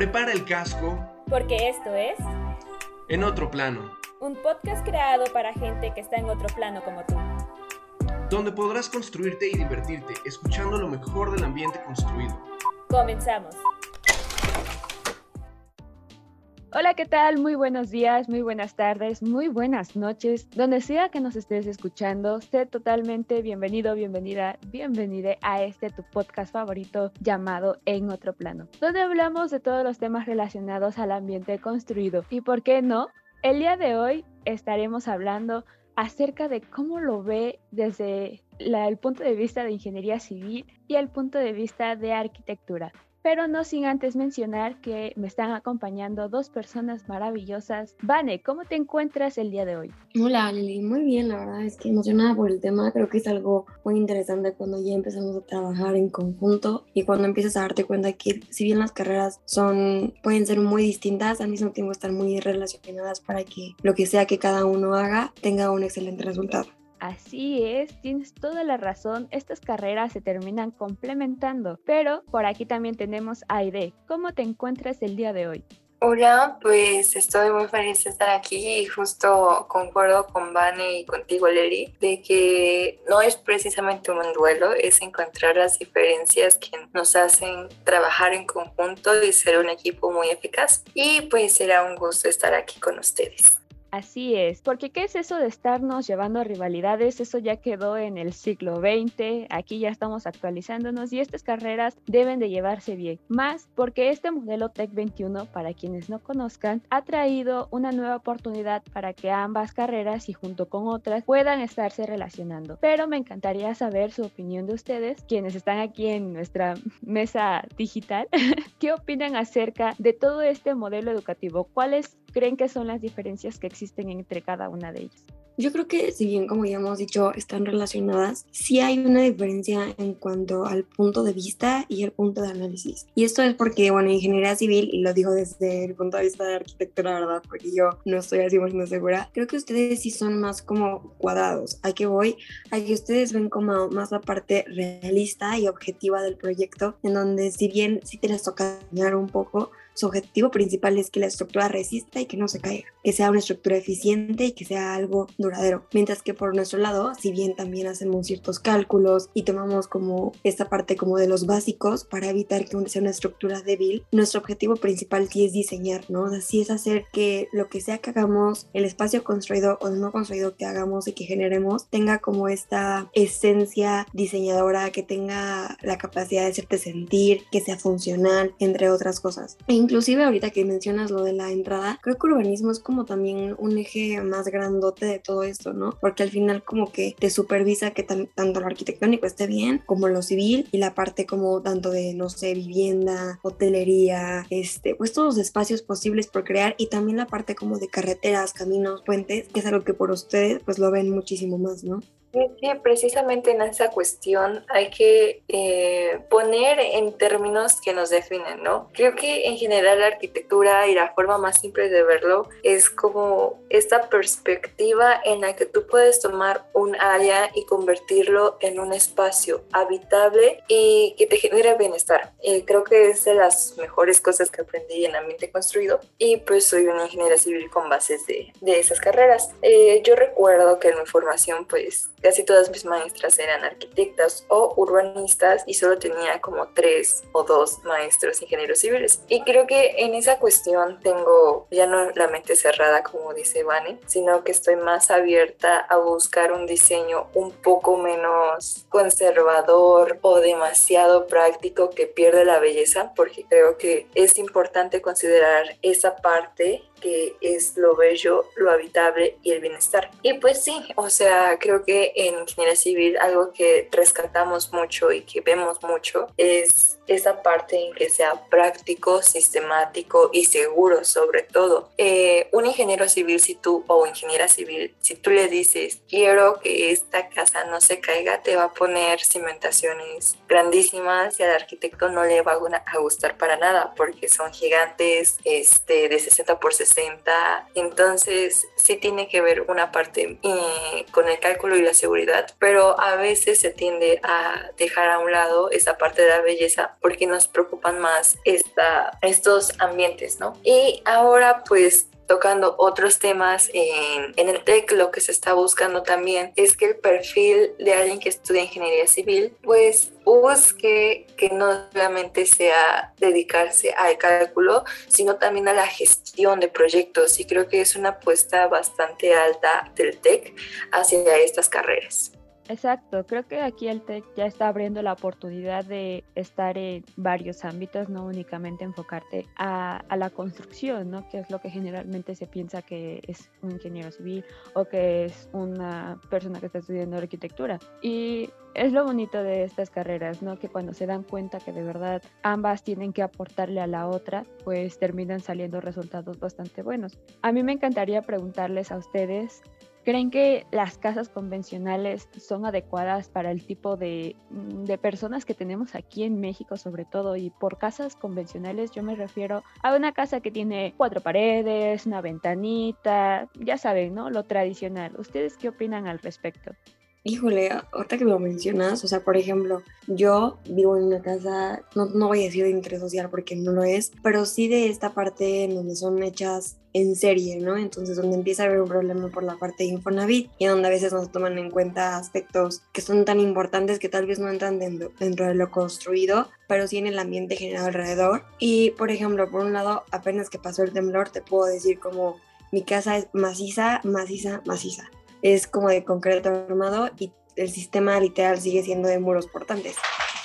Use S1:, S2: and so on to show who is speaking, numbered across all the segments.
S1: Prepara el casco.
S2: Porque esto es...
S1: En otro plano.
S2: Un podcast creado para gente que está en otro plano como tú.
S1: Donde podrás construirte y divertirte escuchando lo mejor del ambiente construido.
S2: Comenzamos.
S3: Hola, ¿qué tal? Muy buenos días, muy buenas tardes, muy buenas noches. Donde sea que nos estés escuchando, sé totalmente bienvenido, bienvenida, bienvenida a este tu podcast favorito llamado En Otro Plano, donde hablamos de todos los temas relacionados al ambiente construido. Y por qué no, el día de hoy estaremos hablando acerca de cómo lo ve desde el punto de vista de ingeniería civil y el punto de vista de arquitectura pero no sin antes mencionar que me están acompañando dos personas maravillosas. Vane, ¿cómo te encuentras el día de hoy?
S4: Hola Lili, muy bien, la verdad es que emocionada por el tema, creo que es algo muy interesante cuando ya empezamos a trabajar en conjunto y cuando empiezas a darte cuenta que si bien las carreras son pueden ser muy distintas, al mismo tiempo están muy relacionadas para que lo que sea que cada uno haga tenga un excelente resultado.
S3: Así es, tienes toda la razón, estas carreras se terminan complementando, pero por aquí también tenemos a Aide. ¿Cómo te encuentras el día de hoy?
S5: Hola, pues estoy muy feliz de estar aquí y justo concuerdo con Vane y contigo, Leli, de que no es precisamente un duelo, es encontrar las diferencias que nos hacen trabajar en conjunto y ser un equipo muy eficaz. Y pues será un gusto estar aquí con ustedes.
S3: Así es, porque ¿qué es eso de estarnos llevando a rivalidades? Eso ya quedó en el siglo XX, aquí ya estamos actualizándonos y estas carreras deben de llevarse bien. Más porque este modelo Tech 21, para quienes no conozcan, ha traído una nueva oportunidad para que ambas carreras y junto con otras puedan estarse relacionando. Pero me encantaría saber su opinión de ustedes, quienes están aquí en nuestra mesa digital, ¿qué opinan acerca de todo este modelo educativo? ¿Cuáles creen que son las diferencias que existen entre cada una de ellas?
S4: Yo creo que si bien como ya hemos dicho están relacionadas, sí hay una diferencia en cuanto al punto de vista y el punto de análisis. Y esto es porque, bueno, ingeniería civil, y lo digo desde el punto de vista de arquitectura, ¿verdad? Porque yo no estoy así muy segura, creo que ustedes sí son más como cuadrados. ¿A qué voy? A que ustedes ven como más la parte realista y objetiva del proyecto, en donde si bien sí te les toca dañar un poco, su objetivo principal es que la estructura resista y que no se caiga, que sea una estructura eficiente y que sea algo duradero. Mientras que por nuestro lado, si bien también hacemos ciertos cálculos y tomamos como esta parte como de los básicos para evitar que sea una estructura débil, nuestro objetivo principal sí es diseñar, ¿no? Así es hacer que lo que sea que hagamos, el espacio construido o no construido que hagamos y que generemos, tenga como esta esencia diseñadora, que tenga la capacidad de hacerte sentir, que sea funcional, entre otras cosas. Inclusive ahorita que mencionas lo de la entrada, creo que urbanismo es como también un eje más grandote de todo esto, ¿no? Porque al final como que te supervisa que tanto lo arquitectónico esté bien como lo civil y la parte como tanto de, no sé, vivienda, hotelería, este, pues todos los espacios posibles por crear y también la parte como de carreteras, caminos, puentes, que es algo que por ustedes pues lo ven muchísimo más, ¿no?
S5: Sí, precisamente en esa cuestión hay que eh, poner en términos que nos definen, ¿no? Creo que en general la arquitectura y la forma más simple de verlo es como esta perspectiva en la que tú puedes tomar un área y convertirlo en un espacio habitable y que te genere bienestar. Eh, creo que es de las mejores cosas que aprendí en ambiente construido y pues soy una ingeniera civil con bases de, de esas carreras. Eh, yo recuerdo que en mi formación pues Casi todas mis maestras eran arquitectas o urbanistas y solo tenía como tres o dos maestros ingenieros civiles. Y creo que en esa cuestión tengo ya no la mente cerrada como dice Vane, sino que estoy más abierta a buscar un diseño un poco menos conservador o demasiado práctico que pierde la belleza, porque creo que es importante considerar esa parte que es lo bello, lo habitable y el bienestar. Y pues sí, o sea, creo que en ingeniería civil algo que rescatamos mucho y que vemos mucho es esa parte en que sea práctico, sistemático y seguro sobre todo. Eh, un ingeniero civil, si tú o ingeniera civil, si tú le dices, quiero que esta casa no se caiga, te va a poner cimentaciones grandísimas y al arquitecto no le va a gustar para nada porque son gigantes este, de 60 por 60. Entonces sí tiene que ver una parte eh, con el cálculo y la seguridad, pero a veces se tiende a dejar a un lado esa parte de la belleza porque nos preocupan más esta, estos ambientes, ¿no? Y ahora pues tocando otros temas en, el TEC, lo que se está buscando también es que el perfil de alguien que estudia ingeniería civil, pues busque que no solamente sea dedicarse al cálculo, sino también a la gestión de proyectos. Y creo que es una apuesta bastante alta del TEC hacia estas carreras.
S3: Exacto, creo que aquí el TEC ya está abriendo la oportunidad de estar en varios ámbitos, no únicamente enfocarte a, la construcción, ¿no? que es lo que generalmente se piensa que es un ingeniero civil o que es una persona que está estudiando arquitectura. Y es lo bonito de estas carreras, ¿no? Que cuando se dan cuenta que de verdad ambas tienen que aportarle a la otra, pues terminan saliendo resultados bastante buenos. A mí me encantaría preguntarles a ustedes ¿Creen que las casas convencionales son adecuadas para el tipo de, mm, de, personas que tenemos aquí en México sobre todo? Y por casas convencionales yo me refiero a una casa que tiene cuatro paredes, una ventanita, ya saben, ¿no? Lo tradicional. ¿Ustedes qué opinan al respecto?
S4: Híjole, ahorita que lo mencionas, o sea, por ejemplo, yo vivo en una casa, no, no voy a decir de interés social porque no lo es, pero sí de esta parte en donde son hechas en serie, ¿no? Entonces, donde empieza a haber un problema por la parte de Infonavit y donde a veces no se toman en cuenta aspectos que son tan importantes que tal vez no entran dentro, dentro de lo construido, pero sí en el ambiente generado alrededor. Y, por ejemplo, por un lado, apenas que pasó el temblor, te puedo decir como mi casa es maciza, maciza, maciza es como de concreto armado y el sistema literal sigue siendo de muros portantes.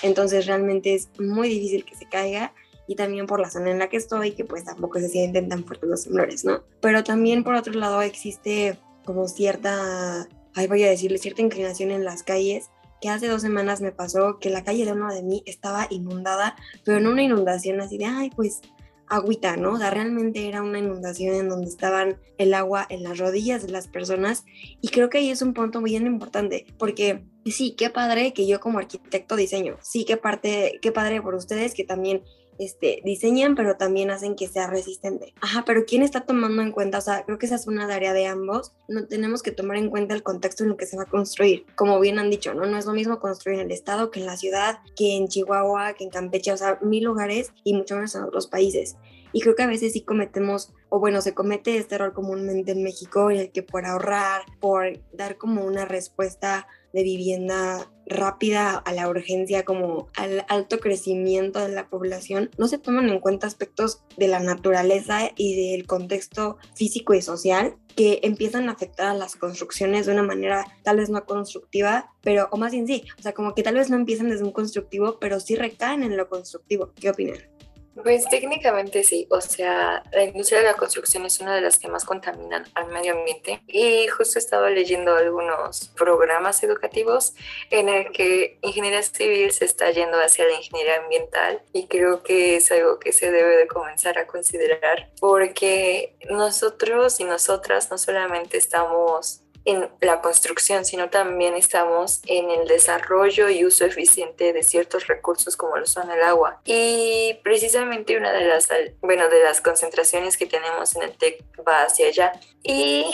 S4: Entonces realmente es muy difícil que se caiga y también por la zona en la que estoy, que pues tampoco se sienten tan fuertes los temblores, ¿no? Pero también por otro lado existe como cierta, ahí voy a decirle, cierta inclinación en las calles, que hace dos semanas me pasó que la calle de uno de mí estaba inundada, pero no una inundación así de, ay, pues agüita, ¿no? O realmente era una inundación en donde estaban el agua en las rodillas de las personas y creo que ahí es un punto muy importante porque sí, qué padre que yo como arquitecto diseño, sí, qué parte, qué padre por ustedes que también este, diseñan, pero también hacen que sea resistente. Ajá, pero ¿quién está tomando en cuenta? O sea, creo que esa es una tarea de ambos. No tenemos que tomar en cuenta el contexto en el que se va a construir. Como bien han dicho, ¿no? No es lo mismo construir en el estado que en la ciudad, que en Chihuahua, que en Campeche, o sea, mil lugares y mucho menos en otros países. Y creo que a veces sí cometemos, o bueno, se comete este error comúnmente en México, en el que por ahorrar, por dar como una respuesta de vivienda rápida a la urgencia, como al alto crecimiento de la población, no se toman en cuenta aspectos de la naturaleza y del contexto físico y social que empiezan a afectar a las construcciones de una manera tal vez no constructiva, pero, o más bien sí, o sea, como que tal vez no empiezan desde un constructivo, pero sí recaen en lo constructivo. ¿Qué opinan?
S5: Pues técnicamente sí, o sea, la industria de la construcción es una de las que más contaminan al medio ambiente y justo estaba leyendo algunos programas educativos en el que ingeniería civil se está yendo hacia la ingeniería ambiental y creo que es algo que se debe de comenzar a considerar porque nosotros y nosotras no solamente estamos en la construcción, sino también estamos en el desarrollo y uso eficiente de ciertos recursos como lo son el agua. Y precisamente una de las, bueno, de las concentraciones que tenemos en el TEC va hacia allá. Y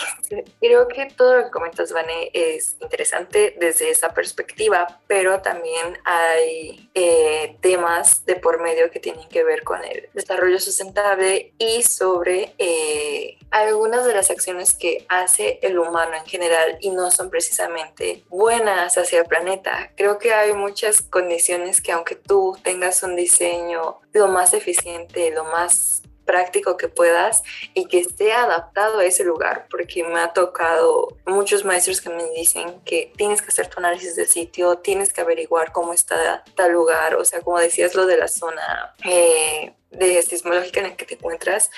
S5: creo que todo lo que comentas, Vane, es interesante desde esa perspectiva, pero también hay eh, temas de por medio que tienen que ver con el desarrollo sustentable y sobre eh, algunas de las acciones que hace el humano en general y no son precisamente buenas hacia el planeta. Creo que hay muchas condiciones que aunque tú tengas un diseño lo más eficiente, lo más práctico que puedas y que esté adaptado a ese lugar, porque me ha tocado muchos maestros que me dicen que tienes que hacer tu análisis del sitio, tienes que averiguar cómo está tal lugar, o sea, como decías lo de la zona eh, de sismológica en el que te encuentras,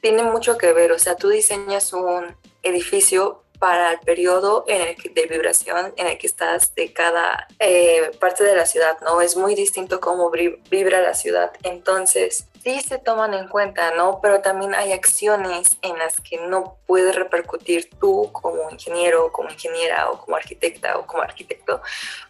S5: tiene mucho que ver, o sea, tú diseñas un edificio para el periodo en el de vibración en el que estás de cada eh, parte de la ciudad, ¿no? Es muy distinto cómo vibra la ciudad. Entonces, sí se toman en cuenta, ¿no? Pero también hay acciones en las que no puedes repercutir tú como ingeniero, como ingeniera o como arquitecta o como arquitecto,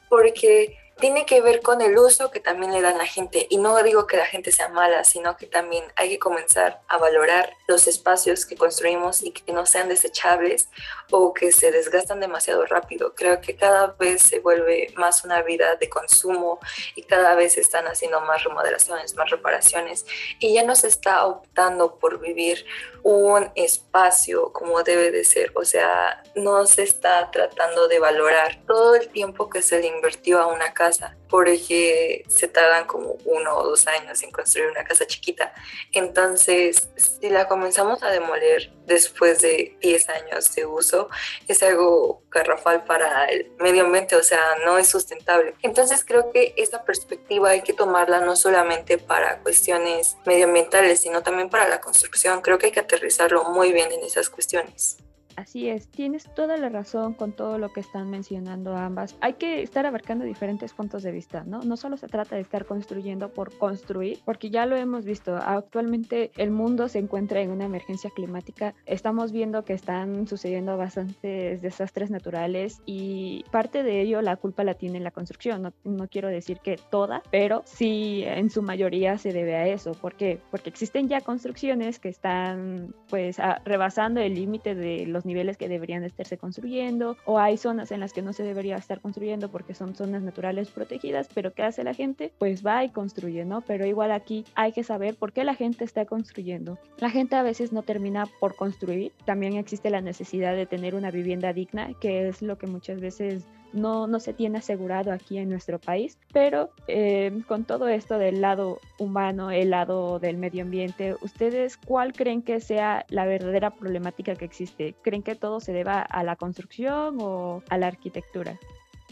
S5: porque tiene que ver con el uso que también le dan la gente. Y no digo que la gente sea mala, sino que también hay que comenzar a valorar los espacios que construimos y que no sean desechables o que se desgastan demasiado rápido. Creo que cada vez se vuelve más una vida de consumo y cada vez se están haciendo más remodelaciones, más reparaciones y ya no se está optando por vivir un espacio como debe de ser. O sea, no se está tratando de valorar todo el tiempo que se le invirtió a una casa porque se tardan como uno o dos años en construir una casa chiquita. Entonces, si la comenzamos a demoler después de 10 años de uso, es algo garrafal para el medio ambiente, o sea, no es sustentable. Entonces, creo que esta perspectiva hay que tomarla no solamente para cuestiones medioambientales, sino también para la construcción. Creo que hay que aterrizarlo muy bien en esas cuestiones.
S3: Así es, tienes toda la razón con todo lo que están mencionando ambas. Hay que estar abarcando diferentes puntos de vista, ¿no? No solo se trata de estar construyendo por construir, porque ya lo hemos visto. Actualmente el mundo se encuentra en una emergencia climática. Estamos viendo que están sucediendo bastantes desastres naturales y parte de ello la culpa la tiene la construcción. No, no quiero decir que toda, pero sí en su mayoría se debe a eso. ¿Por qué? Porque existen ya construcciones que están pues rebasando el límite de los niveles que deberían estarse construyendo o hay zonas en las que no se debería estar construyendo porque son zonas naturales protegidas, pero ¿qué hace la gente? Pues va y construye, ¿no? Pero igual aquí hay que saber por qué la gente está construyendo. La gente a veces no termina por construir, también existe la necesidad de tener una vivienda digna, que es lo que muchas veces no, no se tiene asegurado aquí en nuestro país, pero eh, con todo esto del lado humano, el lado del medio ambiente, ¿ustedes cuál creen que sea la verdadera problemática que existe? ¿Creen que todo se deba a la construcción o a la arquitectura?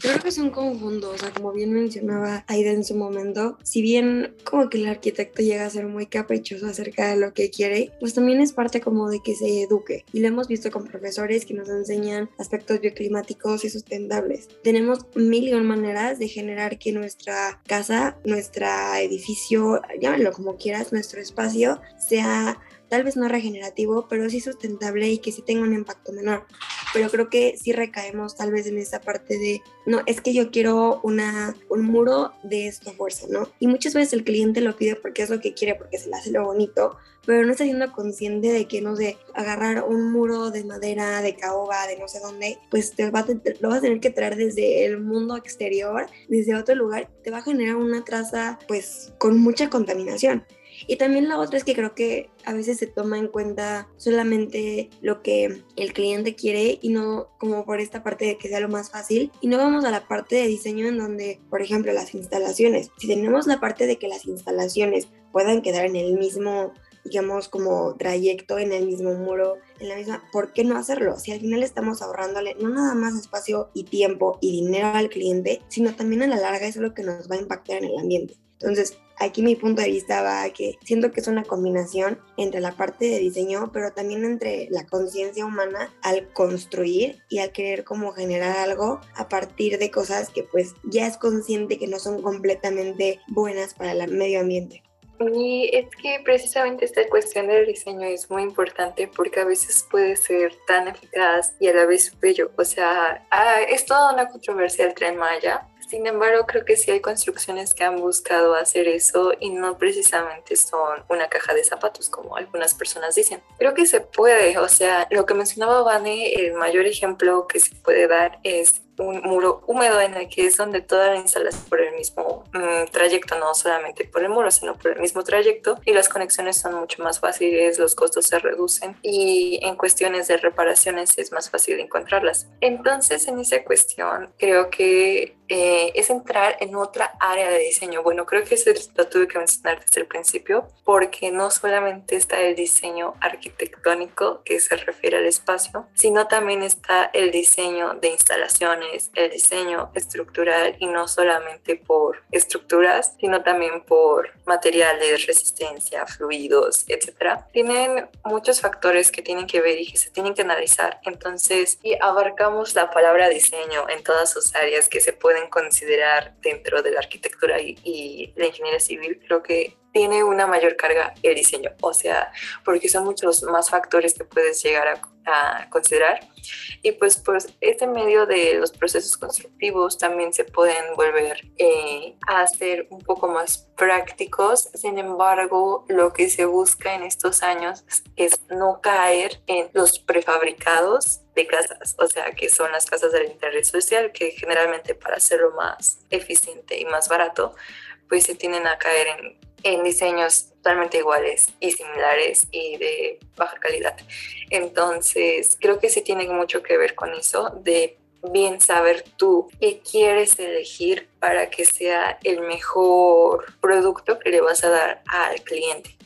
S4: Creo que son conjuntos, o sea, como bien mencionaba Aida en su momento, si bien como que el arquitecto llega a ser muy caprichoso acerca de lo que quiere, pues también es parte como de que se eduque. Y lo hemos visto con profesores que nos enseñan aspectos bioclimáticos y sustentables. Tenemos mil y un maneras de generar que nuestra casa, nuestro edificio, llámalo como quieras, nuestro espacio sea tal vez no regenerativo, pero sí sustentable y que sí tenga un impacto menor. Pero creo que sí recaemos tal vez en esa parte de, no, es que yo quiero una, un muro de esta fuerza, ¿no? Y muchas veces el cliente lo pide porque es lo que quiere, porque se le hace lo bonito, pero no está siendo consciente de que, no sé, agarrar un muro de madera, de caoba, de no sé dónde, pues te va lo vas a tener que traer desde el mundo exterior, desde otro lugar, te va a generar una traza pues con mucha contaminación. Y también la otra es que creo que a veces se toma en cuenta solamente lo que el cliente quiere y no como por esta parte de que sea lo más fácil. Y no vamos a la parte de diseño en donde, por ejemplo, las instalaciones. Si tenemos la parte de que las instalaciones puedan quedar en el mismo digamos, como trayecto en el mismo muro, en la misma, ¿por qué no hacerlo? Si al final estamos ahorrándole no nada más espacio y tiempo y dinero al cliente, sino también a la larga es lo que nos va a impactar en el ambiente. Entonces, aquí mi punto de vista va a que siento que es una combinación entre la parte de diseño, pero también entre la conciencia humana al construir y al querer como generar algo a partir de cosas que pues ya es consciente que no son completamente buenas para el medio ambiente.
S5: Y es que precisamente esta cuestión del diseño es muy importante porque a veces puede ser tan eficaz y a la vez bello. O sea, ah, es toda una controversia el tren Maya, sin embargo, creo que sí hay construcciones que han buscado hacer eso y no precisamente son una caja de zapatos como algunas personas dicen. Creo que se puede, o sea, lo que mencionaba Vane, el mayor ejemplo que se puede dar es un muro húmedo en el que es donde toda la instalación por el mismo mm, trayecto, no solamente por el muro, sino por el mismo trayecto y las conexiones son mucho más fáciles, los costos se reducen y en cuestiones de reparaciones es más fácil encontrarlas. Entonces, en esa cuestión, creo que eh, es entrar en otra área de diseño. Bueno, creo que eso lo tuve que mencionar desde el principio, porque no solamente está el diseño arquitectónico que se refiere al espacio, sino también está el diseño de instalaciones, el diseño estructural y no solamente por estructuras, sino también por materiales, resistencia, fluidos, etcétera. Tienen muchos factores que tienen que ver y que se tienen que analizar. Entonces, si abarcamos la palabra diseño en todas sus áreas que se pueden considerar dentro de la arquitectura y, la ingeniería civil, creo que tiene una mayor carga el diseño, o sea, porque son muchos más factores que puedes llegar a, considerar. Y pues por este medio de los procesos constructivos también se pueden volver eh, a ser un poco más prácticos. Sin embargo, lo que se busca en estos años es no caer en los prefabricados de casas, o sea, que son las casas del interés social, que generalmente para hacerlo más eficiente y más barato, pues se tienden a caer en, en diseños totalmente iguales y similares y de baja calidad. Entonces, creo que sí tiene mucho que ver con eso, de bien saber tú qué quieres elegir para que sea el mejor producto que le vas a dar al cliente.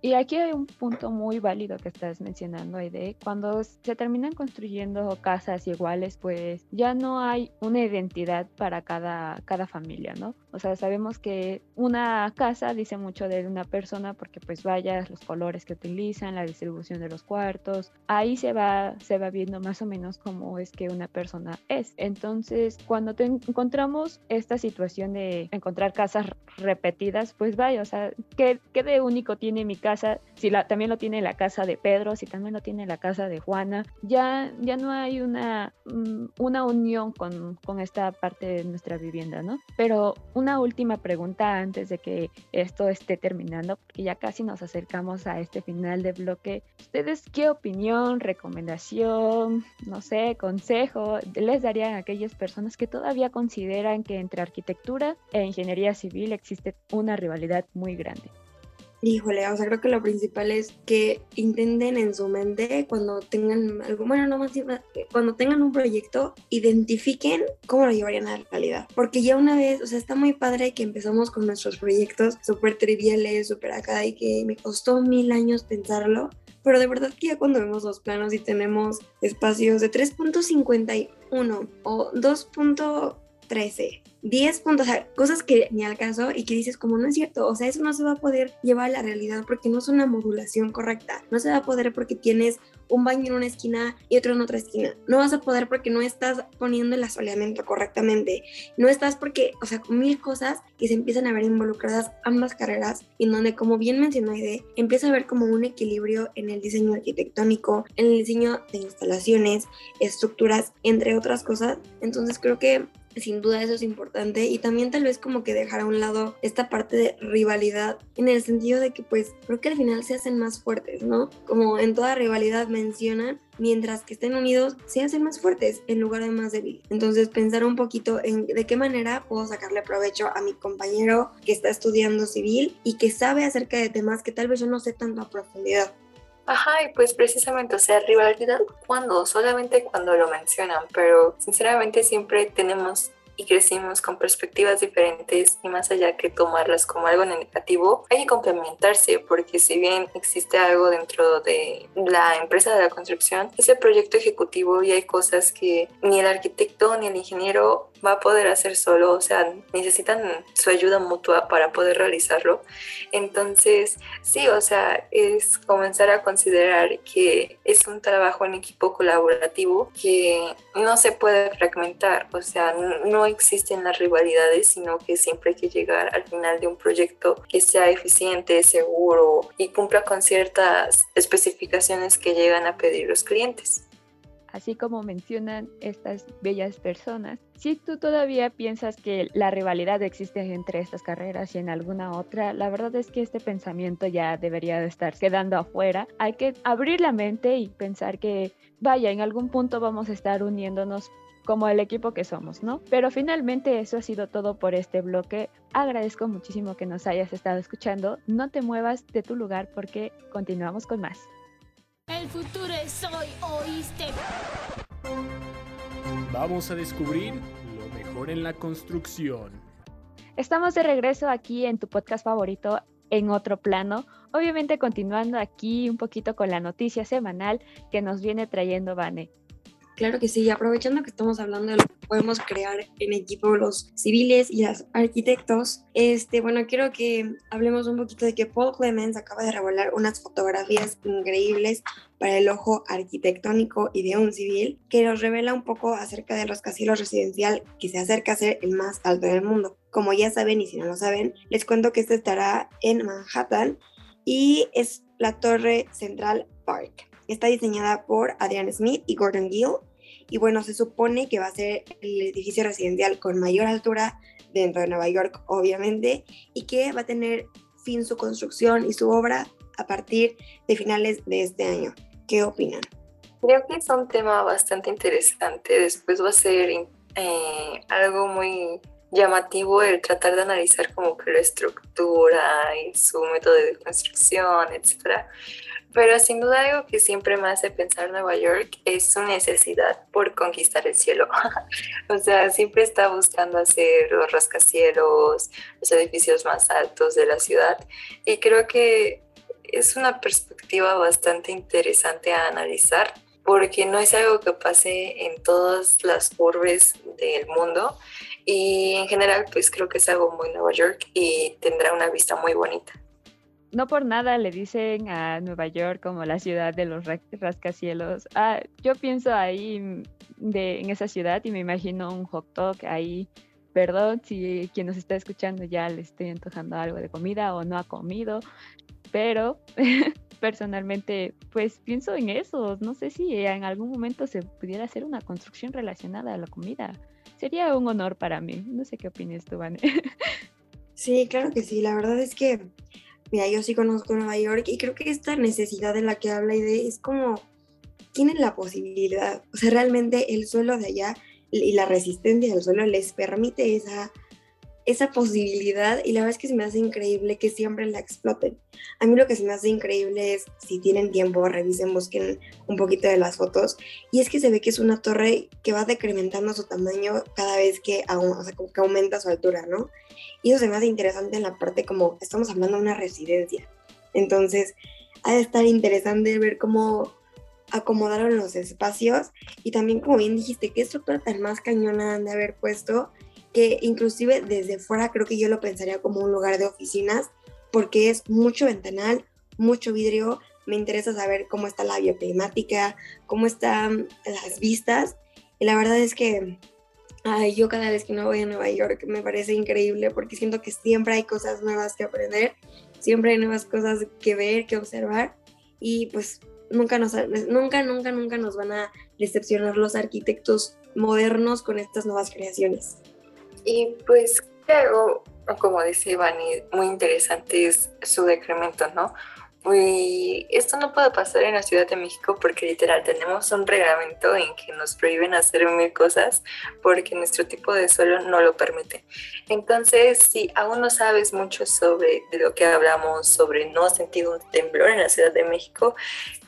S3: Y aquí hay un punto muy válido que estás mencionando, Aide. Cuando se terminan construyendo casas iguales, pues ya no hay una identidad para cada, cada familia, ¿no? O sea, sabemos que una casa dice mucho de una persona porque pues vaya los colores que utilizan, la distribución de los cuartos, ahí se va, se va viendo más o menos cómo es que una persona es. Entonces, cuando te encontramos esta situación de encontrar casas repetidas, pues vaya, o sea, ¿qué, qué de único tiene mi casa? casa, si la, también lo tiene la casa de Pedro, si también lo tiene la casa de Juana, ya, ya no hay una, mm, una unión con, con esta parte de nuestra vivienda, ¿no? Pero una última pregunta antes de que esto esté terminando, porque ya casi nos acercamos a este final de bloque. ¿Ustedes qué opinión, recomendación, no sé, consejo les darían a aquellas personas que todavía consideran que entre arquitectura e ingeniería civil existe una rivalidad muy grande?
S4: Híjole, o sea, creo que lo principal es que intenten en su mente cuando tengan algo, bueno, no más, cuando tengan un proyecto, identifiquen cómo lo llevarían a la realidad. Porque ya una vez, o sea, está muy padre que empezamos con nuestros proyectos súper triviales, súper acá y que me costó mil años pensarlo. Pero de verdad que ya cuando vemos los planos y tenemos espacios de 3.51 o 2.13 10 puntos, o sea, cosas que ni al caso y que dices como no es cierto, o sea, eso no se va a poder llevar a la realidad porque no es una modulación correcta, no se va a poder porque tienes un baño en una esquina y otro en otra esquina, no vas a poder porque no estás poniendo el asoleamiento correctamente, no estás porque, o sea, mil cosas que se empiezan a ver involucradas ambas carreras en donde, como bien mencionó Aide, empieza a haber como un equilibrio en el diseño arquitectónico, en el diseño de instalaciones, estructuras, entre otras cosas, entonces creo que sin duda eso es importante y también tal vez como que dejar a un lado esta parte de rivalidad en el sentido de que pues creo que al final se hacen más fuertes, ¿no? Como en toda rivalidad mencionan, mientras que estén unidos se hacen más fuertes en lugar de más débiles. Entonces pensar un poquito en de qué manera puedo sacarle provecho a mi compañero que está estudiando civil y que sabe acerca de temas que tal vez yo no sé tanto a profundidad.
S5: Ajá, y pues precisamente, o sea, rivalidad cuando, solamente cuando lo mencionan, pero sinceramente siempre tenemos y crecimos con perspectivas diferentes y más allá que tomarlas como algo negativo, hay que complementarse porque si bien existe algo dentro de la empresa de la construcción, es el proyecto ejecutivo y hay cosas que ni el arquitecto ni el ingeniero va a poder hacer solo, o sea, necesitan su ayuda mutua para poder realizarlo. Entonces, sí, o sea, es comenzar a considerar que es un trabajo en equipo colaborativo que no se puede fragmentar, o sea, no existen las rivalidades, sino que siempre hay que llegar al final de un proyecto que sea eficiente, seguro y cumpla con ciertas especificaciones que llegan a pedir los clientes.
S3: Así como mencionan estas bellas personas, si tú todavía piensas que la rivalidad existe entre estas carreras y en alguna otra, la verdad es que este pensamiento ya debería de estar quedando afuera. Hay que abrir la mente y pensar que, vaya, en algún punto vamos a estar uniéndonos como el equipo que somos, ¿no? Pero finalmente eso ha sido todo por este bloque. Agradezco muchísimo que nos hayas estado escuchando. No te muevas de tu lugar porque continuamos con más.
S6: El futuro es hoy, ¿oíste?
S7: Vamos a descubrir lo mejor en la construcción.
S3: Estamos de regreso aquí en tu podcast favorito en otro plano. Obviamente continuando aquí un poquito con la noticia semanal que nos viene trayendo Vane.
S4: Claro que sí, aprovechando que estamos hablando de lo que podemos crear en equipo los civiles y los arquitectos, este, bueno, quiero que hablemos un poquito de que Paul Clemens acaba de revelar unas fotografías increíbles para el ojo arquitectónico y de un civil, que nos revela un poco acerca de los rascacielos residencial que se acerca a ser el más alto del mundo. Como ya saben y si no lo saben, les cuento que este estará en Manhattan y es la Torre Central Park. Está diseñada por Adrian Smith y Gordon Gill y bueno, se supone que va a ser el edificio residencial con mayor altura dentro de Nueva York, obviamente, y que va a tener fin su construcción y su obra a partir de finales de este año. ¿Qué opinan?
S5: Creo que es un tema bastante interesante. Después va a ser eh, algo muy llamativo el tratar de analizar como que la estructura y su método de construcción, etcétera. Pero sin duda algo que siempre me hace pensar Nueva York es su necesidad por conquistar el cielo. o sea, siempre está buscando hacer los rascacielos, los edificios más altos de la ciudad. Y creo que es una perspectiva bastante interesante a analizar porque no es algo que pase en todas las urbes del mundo y en general pues creo que es algo muy Nueva York y tendrá una vista muy bonita
S3: no por nada le dicen a Nueva York como la ciudad de los rascacielos. Ah, yo pienso ahí de, en esa ciudad y me imagino un hot dog ahí. Perdón si quien nos está escuchando ya le estoy antojando algo de comida o no ha comido, pero personalmente pues pienso en eso. No sé si en algún momento se pudiera hacer una construcción relacionada a la comida. Sería un honor para mí. No sé qué opinas tú, Vane.
S4: Sí, claro que sí. La verdad es que mira, yo sí conozco Nueva York y creo que esta necesidad de la que habla Ide es como, tienen la posibilidad, o sea, realmente el suelo de allá y la resistencia del suelo les permite esa, esa posibilidad y la verdad es que se me hace increíble que siempre la exploten. A mí lo que se me hace increíble es, si tienen tiempo, revisen, busquen un poquito de las fotos y es que se ve que es una torre que va decrementando su tamaño cada vez que, aumenta su altura, ¿no? Y eso se me hace interesante en la parte como estamos hablando de una residencia. Entonces, ha de estar interesante ver cómo acomodaron los espacios y también, como bien dijiste, qué estructura tan más cañona han de haber puesto que inclusive desde fuera creo que yo lo pensaría como un lugar de oficinas porque es mucho ventanal, mucho vidrio. Me interesa saber cómo está la bioclimática, cómo están las vistas. Y la verdad es que yo cada vez que no voy a Nueva York me parece increíble porque siento que siempre hay cosas nuevas que aprender, siempre hay nuevas cosas que ver, que observar y pues nunca nos, nunca, nunca, nunca nos van a decepcionar los arquitectos modernos con estas nuevas creaciones.
S5: Y pues algo, como dice Ivani, muy interesante es su decremento, ¿no? Y esto no puede pasar en la Ciudad de México porque literal tenemos un reglamento en que nos prohíben hacer mil cosas porque nuestro tipo de suelo no lo permite. Entonces, si aún no sabes mucho sobre de lo que hablamos, sobre no sentir un temblor en la Ciudad de México,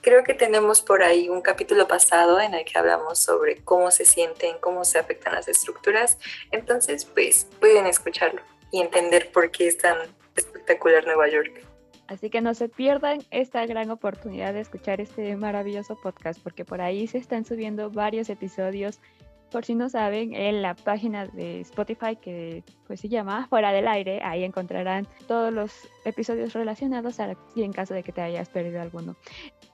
S5: creo que tenemos por ahí un capítulo pasado en el que hablamos sobre cómo se sienten, cómo se afectan las estructuras. Entonces, pues pueden escucharlo y entender por qué es tan espectacular Nueva York.
S3: Así que no se pierdan esta gran oportunidad de escuchar este maravilloso podcast, porque por ahí se están subiendo varios episodios. Por si no saben, en la página de Spotify que pues se llama Fuera del Aire, ahí encontrarán todos los episodios relacionados y en caso de que te hayas perdido alguno.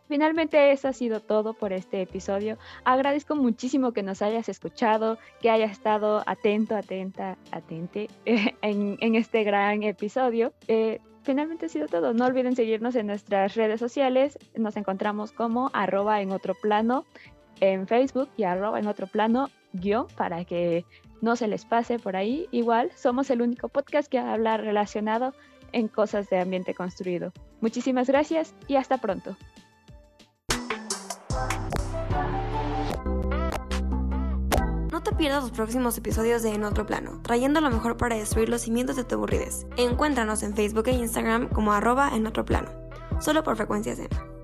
S3: Finalmente eso ha sido todo por este episodio. Agradezco muchísimo que nos hayas escuchado, que hayas estado atento, atenta, atente en, en este gran episodio. Eh, finalmente ha sido todo. No olviden seguirnos en nuestras redes sociales. Nos encontramos como arroba en otro plano en Facebook y arroba en otro plano guion para que no se les pase por ahí. Igual somos el único podcast que habla relacionado en cosas de ambiente construido. Muchísimas gracias y hasta pronto.
S4: Te pierdas los próximos episodios de En Otro Plano, trayendo lo mejor para destruir los cimientos de tu aburridez. Encuéntranos en Facebook e Instagram como arroba en otro plano, solo por frecuencias Emma.